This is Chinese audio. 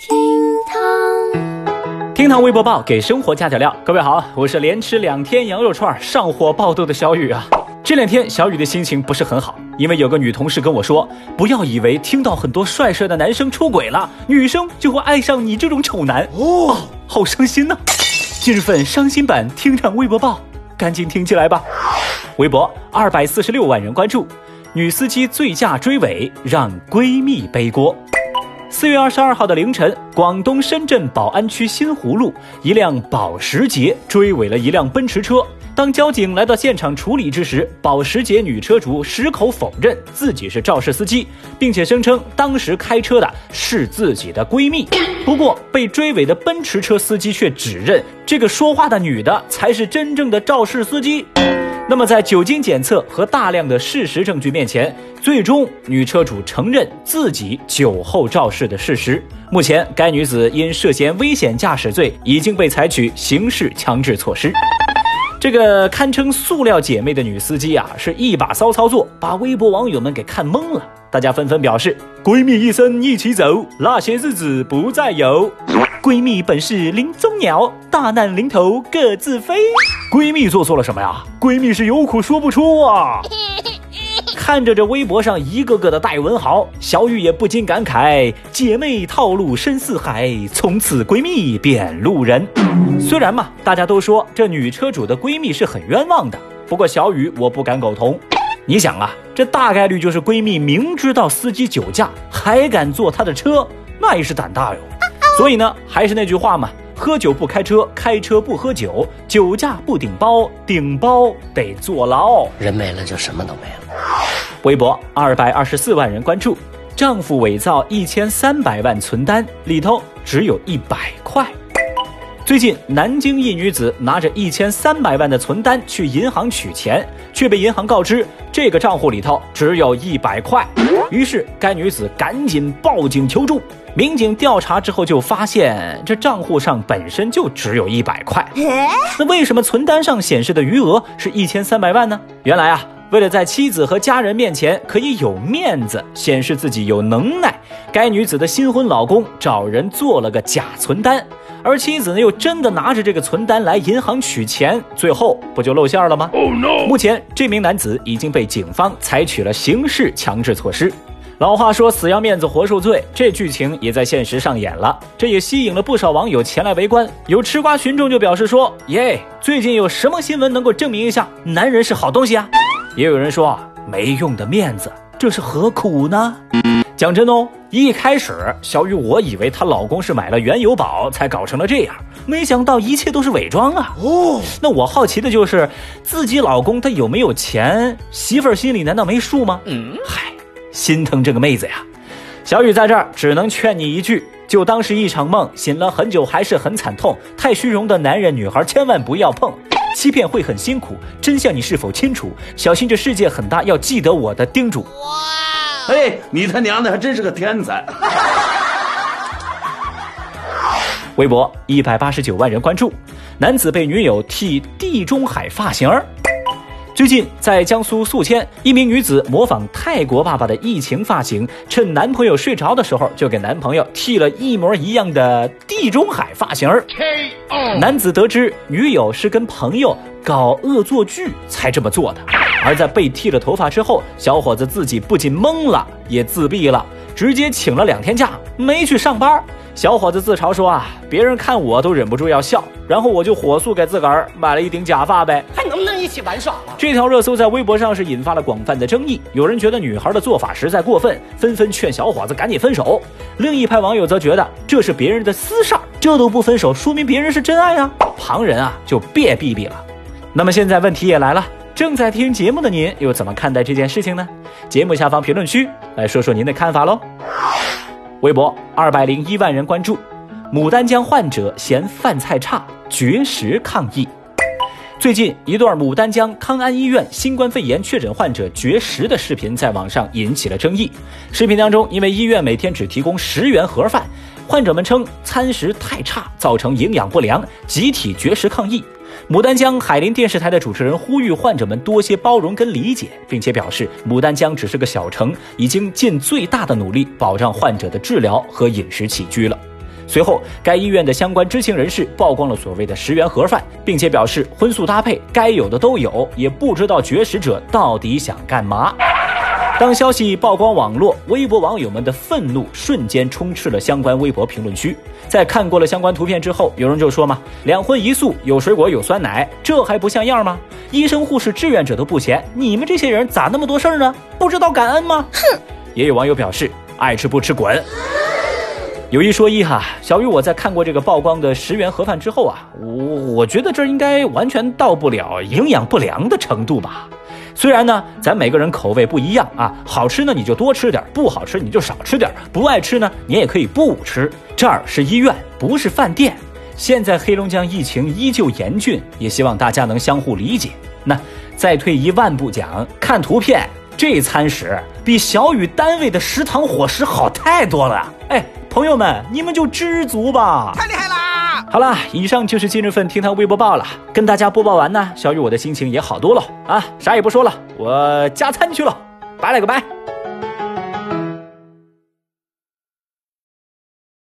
厅堂，厅堂微博报给生活加点料。各位好，我是连吃两天羊肉串上火爆痘的小雨啊。这两天小雨的心情不是很好，因为有个女同事跟我说，不要以为听到很多帅帅的男生出轨了，女生就会爱上你这种丑男哦，好伤心呐。今日份伤心版厅堂微博报，赶紧听起来吧。微博二百四十六万人关注，女司机醉驾追尾让闺蜜背锅。四月二十二号的凌晨，广东深圳宝安区新湖路，一辆保时捷追尾了一辆奔驰车。当交警来到现场处理之时，保时捷女车主矢口否认自己是肇事司机，并且声称当时开车的是自己的闺蜜。不过，被追尾的奔驰车司机却指认这个说话的女的才是真正的肇事司机。那么，在酒精检测和大量的事实证据面前，最终女车主承认自己酒后肇事的事实。目前，该女子因涉嫌危险驾驶罪已经被采取刑事强制措施。这个堪称“塑料姐妹”的女司机啊，是一把骚操作，把微博网友们给看懵了。大家纷纷表示：“闺蜜一生一起走，那些日子不再有。”闺蜜本是林中鸟，大难临头各自飞。闺蜜做错了什么呀？闺蜜是有苦说不出啊！看着这微博上一个个的带文豪，小雨也不禁感慨：姐妹套路深似海，从此闺蜜变路人。虽然嘛，大家都说这女车主的闺蜜是很冤枉的，不过小雨我不敢苟同。你想啊，这大概率就是闺蜜明知道司机酒驾还敢坐他的车，那也是胆大哟。所以呢，还是那句话嘛，喝酒不开车，开车不喝酒，酒驾不顶包，顶包得坐牢。人没了就什么都没了。微博二百二十四万人关注，丈夫伪造一千三百万存单，里头只有一百块。最近，南京一女子拿着一千三百万的存单去银行取钱，却被银行告知这个账户里头只有一百块。于是，该女子赶紧报警求助。民警调查之后就发现，这账户上本身就只有一百块。那为什么存单上显示的余额是一千三百万呢？原来啊，为了在妻子和家人面前可以有面子，显示自己有能耐，该女子的新婚老公找人做了个假存单。而妻子呢，又真的拿着这个存单来银行取钱，最后不就露馅了吗？目前这名男子已经被警方采取了刑事强制措施。老话说“死要面子活受罪”，这剧情也在现实上演了，这也吸引了不少网友前来围观。有吃瓜群众就表示说：“耶，最近有什么新闻能够证明一下男人是好东西啊？” 也有人说：“没用的面子，这是何苦呢？”讲真哦，一开始小雨我以为她老公是买了原油宝才搞成了这样，没想到一切都是伪装啊！哦，那我好奇的就是自己老公他有没有钱，媳妇儿心里难道没数吗？嗯，嗨，心疼这个妹子呀！小雨在这儿只能劝你一句，就当是一场梦，醒了很久还是很惨痛。太虚荣的男人女孩千万不要碰，欺骗会很辛苦。真相你是否清楚？小心这世界很大，要记得我的叮嘱。哎，你他娘的还真是个天才！微博一百八十九万人关注，男子被女友剃地中海发型儿。最近在江苏宿迁，一名女子模仿泰国爸爸的疫情发型，趁男朋友睡着的时候，就给男朋友剃了一模一样的地中海发型儿。男子得知女友是跟朋友搞恶作剧才这么做的。而在被剃了头发之后，小伙子自己不仅懵了，也自闭了，直接请了两天假，没去上班。小伙子自嘲说：“啊，别人看我都忍不住要笑，然后我就火速给自个儿买了一顶假发呗。”还能不能一起玩耍了？这条热搜在微博上是引发了广泛的争议，有人觉得女孩的做法实在过分，纷纷劝小伙子赶紧分手。另一派网友则觉得这是别人的私事儿，这都不分手，说明别人是真爱啊！旁人啊就别逼逼了。那么现在问题也来了。正在听节目的您又怎么看待这件事情呢？节目下方评论区来说说您的看法喽。微博二百零一万人关注，牡丹江患者嫌饭菜差绝食抗议。最近一段牡丹江康安医院新冠肺炎确诊患者绝食的视频在网上引起了争议。视频当中，因为医院每天只提供十元盒饭，患者们称餐食太差，造成营养不良，集体绝食抗议。牡丹江海林电视台的主持人呼吁患者们多些包容跟理解，并且表示牡丹江只是个小城，已经尽最大的努力保障患者的治疗和饮食起居了。随后，该医院的相关知情人士曝光了所谓的十元盒饭，并且表示荤素搭配，该有的都有，也不知道绝食者到底想干嘛。当消息曝光网络，微博网友们的愤怒瞬间充斥了相关微博评论区。在看过了相关图片之后，有人就说嘛：“两荤一素，有水果有酸奶，这还不像样吗？医生、护士、志愿者都不嫌，你们这些人咋那么多事儿呢？不知道感恩吗？”哼！也有网友表示：“爱吃不吃滚。”有一说一哈，小雨我在看过这个曝光的十元盒饭之后啊，我我觉得这应该完全到不了营养不良的程度吧。虽然呢，咱每个人口味不一样啊，好吃呢你就多吃点，不好吃你就少吃点，不爱吃呢你也可以不吃。这儿是医院，不是饭店。现在黑龙江疫情依旧严峻，也希望大家能相互理解。那再退一万步讲，看图片，这餐食比小雨单位的食堂伙食好太多了。哎，朋友们，你们就知足吧。太厉害啦！好啦，以上就是今日份听堂微博报了。跟大家播报完呢，小雨我的心情也好多了啊，啥也不说了，我加餐去了，拜了个拜。